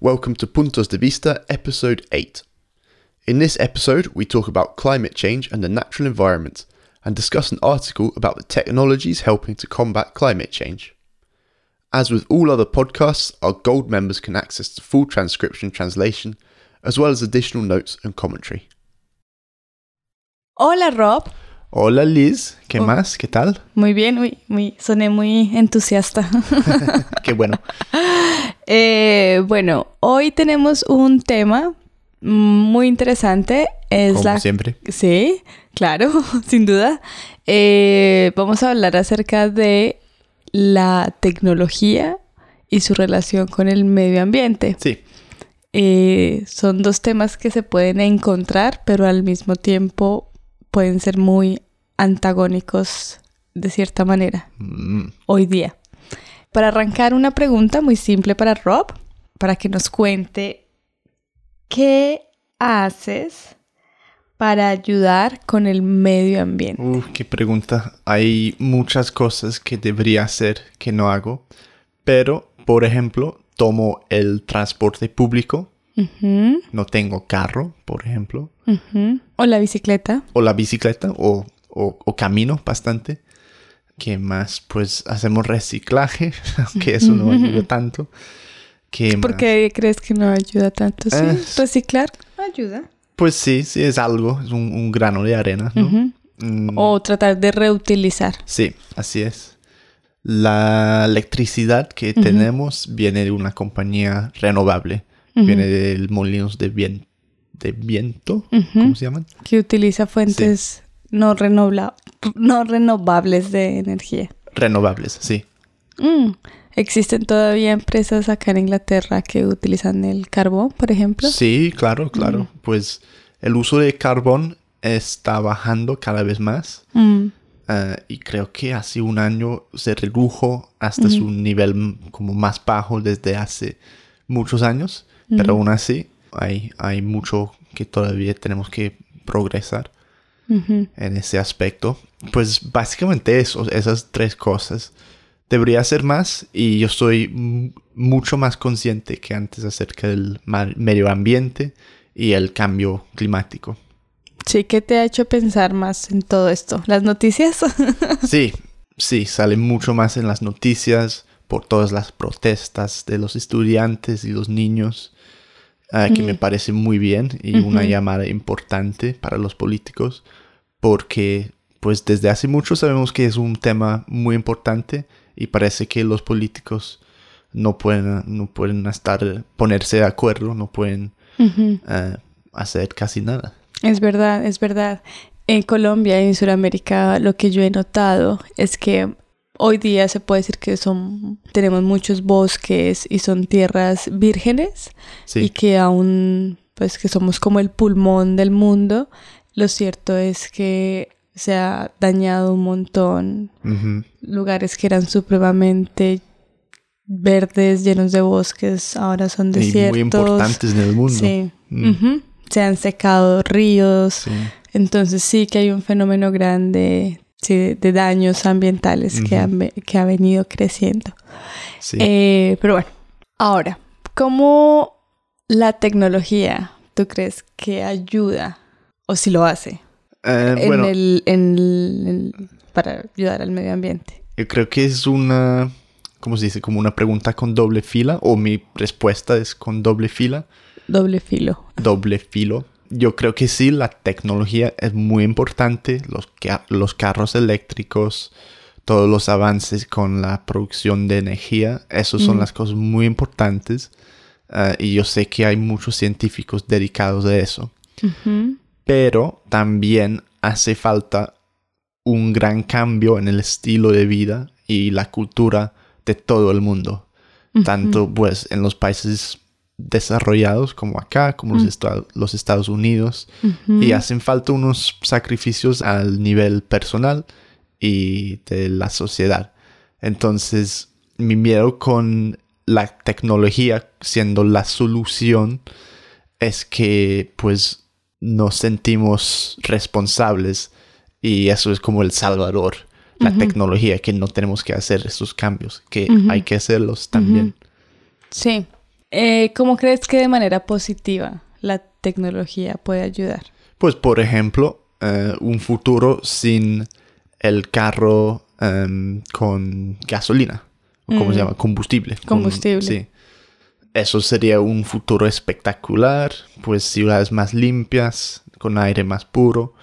Welcome to Puntos de Vista, episode 8. In this episode, we talk about climate change and the natural environment and discuss an article about the technologies helping to combat climate change. As with all other podcasts, our gold members can access the full transcription translation, as well as additional notes and commentary. Hola Rob. Hola Liz, ¿qué Oh. más? ¿Qué tal? Muy bien, muy, muy, soné muy entusiasta. Qué bueno. Eh, bueno, hoy tenemos un tema muy interesante. Es Como la... siempre. Sí, claro, sin duda. Eh, vamos a hablar acerca de la tecnología y su relación con el medio ambiente. Sí, Eh, son dos temas que se pueden encontrar, pero al mismo tiempo pueden ser muy antagónicos de cierta manera Mm, hoy día. Para arrancar una pregunta muy simple para Rob, para que nos cuente qué haces para ayudar con el medio ambiente. Uf, qué pregunta. Hay muchas cosas que debería hacer que no hago, pero, por ejemplo, tomo el transporte público, No tengo carro, por ejemplo. O la bicicleta. o la bicicleta, o, o- o camino bastante. ¿Qué más? Pues hacemos reciclaje, aunque eso no ayuda tanto. ¿Qué ¿Por más? qué crees que no ayuda tanto? Sí, Eh, reciclar ayuda. Pues sí, sí, es algo, es un, un grano de arena. Mm, O tratar de reutilizar. Sí, así es. La electricidad que tenemos viene de una compañía renovable. Viene del molinos de, vien- de viento. ¿Cómo se llaman? Que utiliza fuentes no, renobla- no renovables de energía. Renovables, sí. Mm. Existen todavía empresas acá en Inglaterra que utilizan el carbón, por ejemplo. Sí, claro, claro. Pues el uso de carbón está bajando cada vez más. Mm. eh, y creo que hace un año se redujo hasta su nivel como más bajo desde hace muchos años. Pero aún así hay, hay mucho que todavía tenemos que progresar. Ujú. en ese aspecto. Pues básicamente eso, esas tres cosas. Debería hacer más y yo estoy mucho más consciente que antes acerca del medio ambiente y el cambio climático. Sí, ¿qué te ha hecho pensar más en todo esto? ¿Las noticias? Sí, sí, sale mucho más en las noticias por todas las protestas de los estudiantes y los niños, ah, que me parece muy bien y una llamada importante para los políticos, porque pues desde hace mucho sabemos que es un tema muy importante y parece que los políticos no pueden, no pueden estar, ponerse de acuerdo, no pueden ah, hacer casi nada. Es verdad, es verdad. En Colombia y en Sudamérica lo que yo he notado es que hoy día se puede decir que son tenemos muchos bosques y son tierras vírgenes Sí, y que aún pues que somos como el pulmón del mundo. Lo cierto es que se ha dañado un montón lugares que eran supremamente verdes, llenos de bosques, ahora son y desiertos. muy importantes en el mundo. Sí. Mm. Se han secado ríos. Sí. Entonces sí que hay un fenómeno grande sí, de, daños ambientales que, ve- que ha venido creciendo. Sí. Eh, pero bueno, ahora, ¿cómo la tecnología tú crees que ayuda o si lo hace Eh, en bueno, el, en el- en- para ayudar al medio ambiente? yo creo que es una, ¿cómo se dice? Como una pregunta con doble fila, o mi respuesta es con doble fila, Doble filo. doble filo. Yo creo que sí, la tecnología es muy importante, los, ca- los carros eléctricos, todos los avances con la producción de energía, esas son Mm. las cosas muy importantes. eh, y yo sé que hay muchos científicos dedicados a eso. Ujú. pero también hace falta un gran cambio en el estilo de vida y la cultura de todo el mundo, tanto pues en los países desarrollados como acá, como los, los Estados Unidos, y hacen falta unos sacrificios al nivel personal y de la sociedad. Entonces, mi miedo con la tecnología siendo la solución es que pues nos sentimos responsables y eso es como el salvador, la tecnología, que no tenemos que hacer esos cambios, que hay que hacerlos también. Sí, Eh, ¿Cómo crees que de manera positiva la tecnología puede ayudar? Pues, por ejemplo, eh, un futuro sin el carro em, con gasolina. o ¿Cómo se llama? Combustible. Con- Combustible. sí. Eso sería un futuro espectacular. Pues ciudades más limpias, con aire más puro.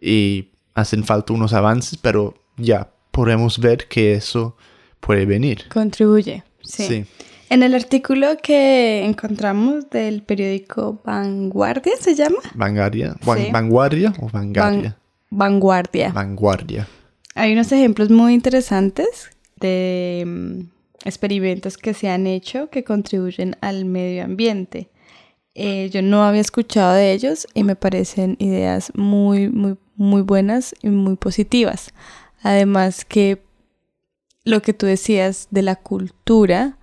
Y hacen falta unos avances, pero ya podemos ver que eso puede venir. Contribuye. Sí. Sí. En el artículo que encontramos del periódico Vanguardia, ¿se llama? Vanguardia. Van- Sí. ¿Vanguardia o vanguardia? Vanguardia. Vanguardia. Hay unos ejemplos muy interesantes de mm, experimentos que se han hecho que contribuyen al medio ambiente. Eh, yo no había escuchado de ellos y me parecen ideas muy, muy, muy buenas y muy positivas. Además que lo que tú decías de la cultura,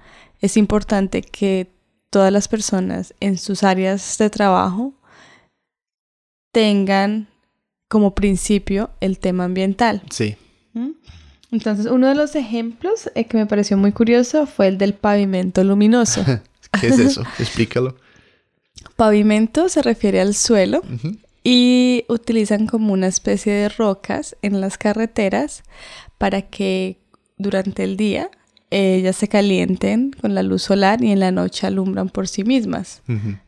es importante que todas las personas en sus áreas de trabajo tengan como principio el tema ambiental. Sí. ¿Mm? Entonces, uno de los ejemplos eh, que me pareció muy curioso fue el del pavimento luminoso. ¿Qué es eso? Explícalo. pavimento se refiere al suelo y utilizan como una especie de rocas en las carreteras para que durante el día ellas se calienten con la luz solar y en la noche alumbran por sí mismas,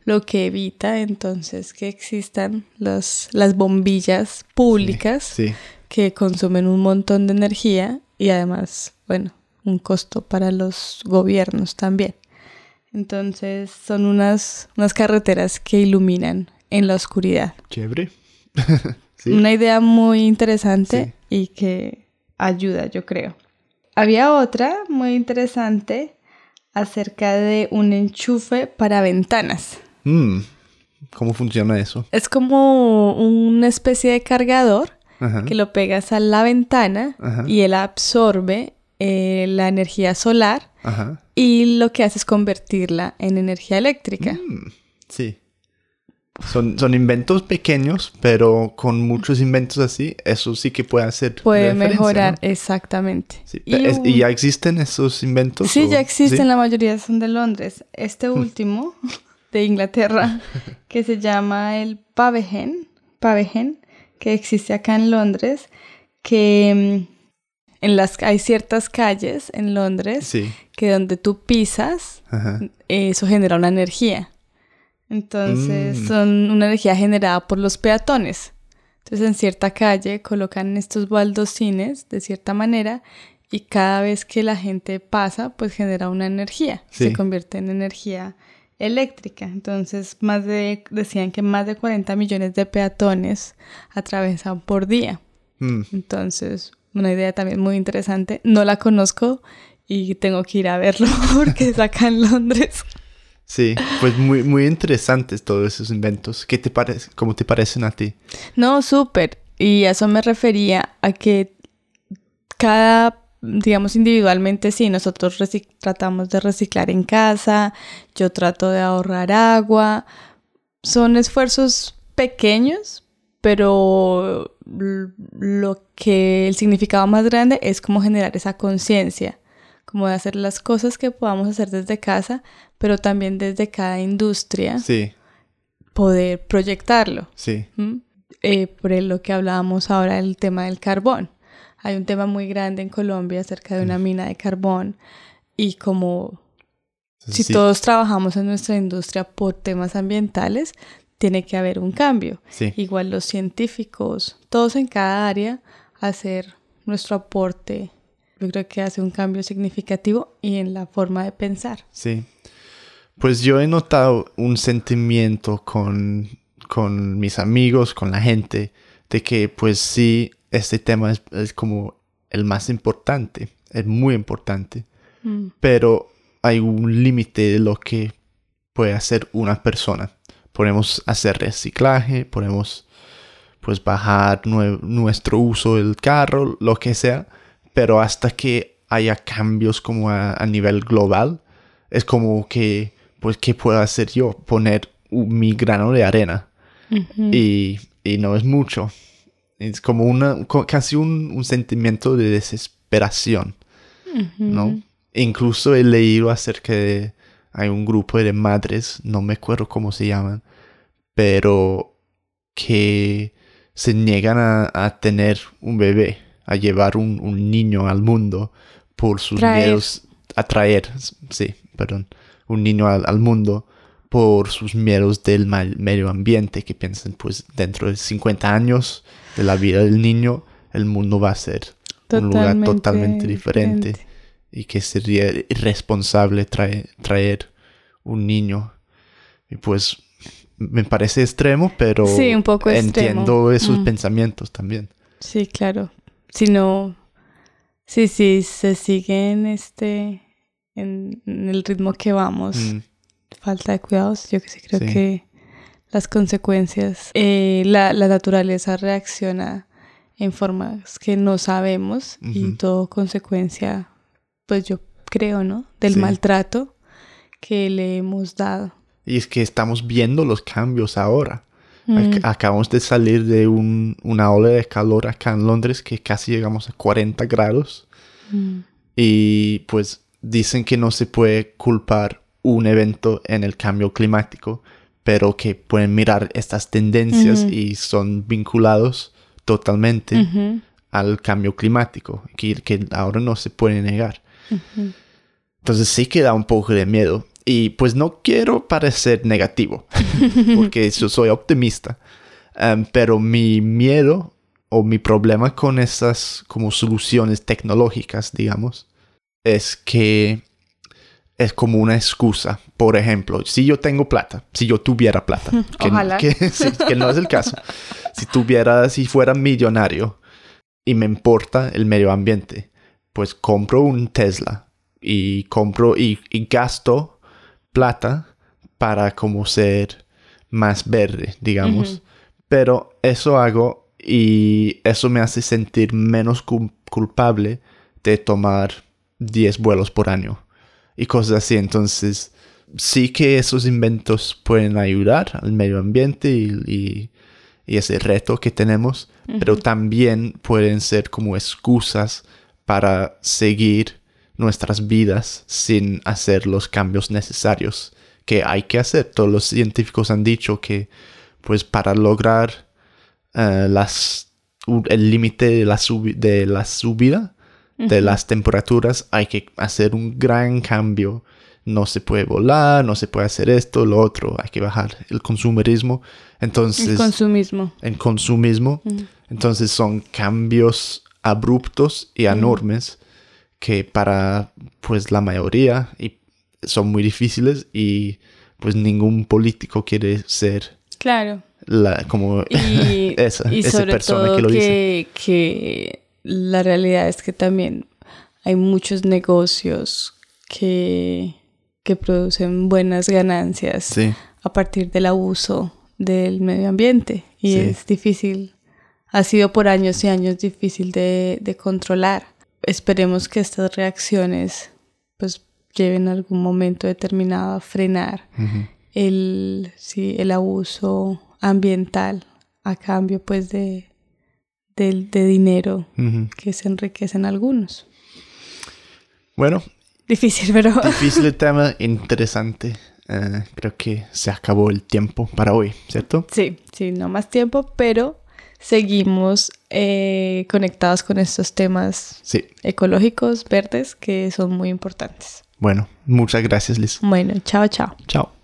lo que evita entonces que existan los, las bombillas públicas Sí. que consumen un montón de energía y además, bueno, un costo para los gobiernos también. Entonces son unas, unas carreteras que iluminan en la oscuridad. Chévere. sí. Una idea muy interesante y que ayuda, yo creo. Había otra muy interesante acerca de un enchufe para ventanas. Mm, ¿Cómo funciona eso? Es como una especie de cargador Ajá. que lo pegas a la ventana Ajá. y él absorbe eh, la energía solar Ajá. y lo que hace es convertirla en energía eléctrica. Mm, sí. Son, son inventos pequeños, pero con muchos inventos así, eso sí que puede hacer. Puede mejorar, ¿no? exactamente. Sí, Y es- ¿Y ya existen esos inventos? Sí, o- ya existen, sí? la mayoría son de Londres. Este último, de Inglaterra, que se llama el Pavehen, Pavehen, que existe acá en Londres, que mm, en las, hay ciertas calles en Londres Sí. que donde tú pisas, Ajá. eso genera una energía. Entonces, Mm. son una energía generada por los peatones. Entonces, en cierta calle colocan estos baldocines de cierta manera y cada vez que la gente pasa, pues genera una energía. Sí. Se convierte en energía eléctrica. Entonces, más de, decían que más de 40 millones de peatones atravesan por día. Mm, Entonces, una idea también muy interesante. No la conozco y tengo que ir a verlo porque es acá en Londres. Sí, pues muy, muy interesantes todos esos inventos. ¿Qué te parece? ¿Cómo te parecen a ti? No, súper. Y a eso me refería a que cada, digamos, individualmente, sí, nosotros tratamos de reciclar en casa, yo trato de ahorrar agua. Son esfuerzos pequeños, pero lo que el significado más grande es como generar esa conciencia, como de hacer las cosas que podamos hacer desde casa, pero también desde cada industria, Sí, poder proyectarlo. sí. ¿m? Eh, por lo que hablábamos ahora, el tema del carbón. Hay un tema muy grande en Colombia acerca de una mina de carbón y como si sí, todos trabajamos en nuestra industria por temas ambientales, tiene que haber un cambio. sí. Igual los científicos, todos en cada área, hacer nuestro aporte. Yo creo que hace un cambio significativo y en la forma de pensar. Sí. Pues yo he notado un sentimiento con, con mis amigos, con la gente, de que pues sí, este tema es, es como el más importante, es muy importante, Mm, pero hay un límite de lo que puede hacer una persona. Podemos hacer reciclaje, podemos pues bajar nue- nuestro uso del carro, lo que sea, pero hasta que haya cambios como a, a nivel global, es como que, pues, ¿qué puedo hacer yo? Poner un- mi grano de arena y, y no es mucho. Es como una, casi un, un sentimiento de desesperación, ¿no? Incluso he leído acerca de hay un grupo de madres, no me acuerdo cómo se llaman, pero que se niegan a, tener un bebé, a llevar un, niño al mundo por sus miedos, a traer, sí, perdón, un niño al, mundo por sus miedos del medio ambiente, que piensan pues dentro de 50 años de la vida del niño, el mundo va a ser un lugar totalmente diferente, y que sería irresponsable traer un niño. Y pues me parece extremo, pero un poco entiendo esos mm. pensamientos también. Sí, claro. Si no, sí, sí, se siguen este, en, el ritmo que vamos, mm. falta de cuidados, yo que sí creo que las consecuencias, eh, la, naturaleza reacciona en formas que no sabemos y todo consecuencia, pues yo creo, ¿no? Del maltrato que le hemos dado. Y es que estamos viendo los cambios ahora. Mm. acabamos de salir de una ola de calor acá en Londres que casi llegamos a 40 grados. Mm. Y pues dicen que no se puede culpar un evento en el cambio climático, pero que pueden mirar estas tendencias y son vinculados totalmente al cambio climático, que, que, ahora no se puede negar. Entonces sí que da un poco de miedo. Y pues no quiero parecer negativo, porque yo soy optimista. Em, pero mi miedo o mi problema con esas como soluciones tecnológicas, digamos, es que es como una excusa. Por ejemplo, si yo tengo plata, si yo tuviera plata, que, que, no es el caso, si tuviera, si fuera millonario y me importa el medio ambiente, pues compro un Tesla y compro y, gasto plata para como ser más verde, digamos. Pero eso hago y eso me hace sentir menos culpable de tomar 10 vuelos por año y cosas así. Entonces, sí que esos inventos pueden ayudar al medio ambiente y, ese reto que tenemos, pero también pueden ser como excusas para seguir nuestras vidas sin hacer los cambios necesarios que hay que hacer. Todos los científicos han dicho que pues para lograr eh, las, el límite de, la de la subida de las temperaturas hay que hacer un gran cambio. No se puede volar, no se puede hacer esto, lo otro, hay que bajar el consumerismo. Entonces... El consumismo. El consumismo. Entonces son cambios abruptos y enormes que para pues la mayoría y son muy difíciles y pues ningún político quiere ser claro la como esa, persona que lo dice que la realidad es que también hay muchos negocios que, que producen buenas ganancias a partir del abuso del medio ambiente. Y es difícil ha sido por años y años difícil de, de controlar. Esperemos que estas reacciones pues lleven algún momento determinado a frenar el, sí, el abuso ambiental a cambio pues de, de, dinero que se enriquecen algunos. Bueno. Difícil, pero... Difícil el tema, interesante. Eh, creo que se acabó el tiempo para hoy, ¿cierto? Sí, sí, no más tiempo, pero seguimos eh, conectados con estos temas ecológicos, verdes, que son muy importantes. Bueno, muchas gracias, Liz. Bueno, chao, chao. Chao.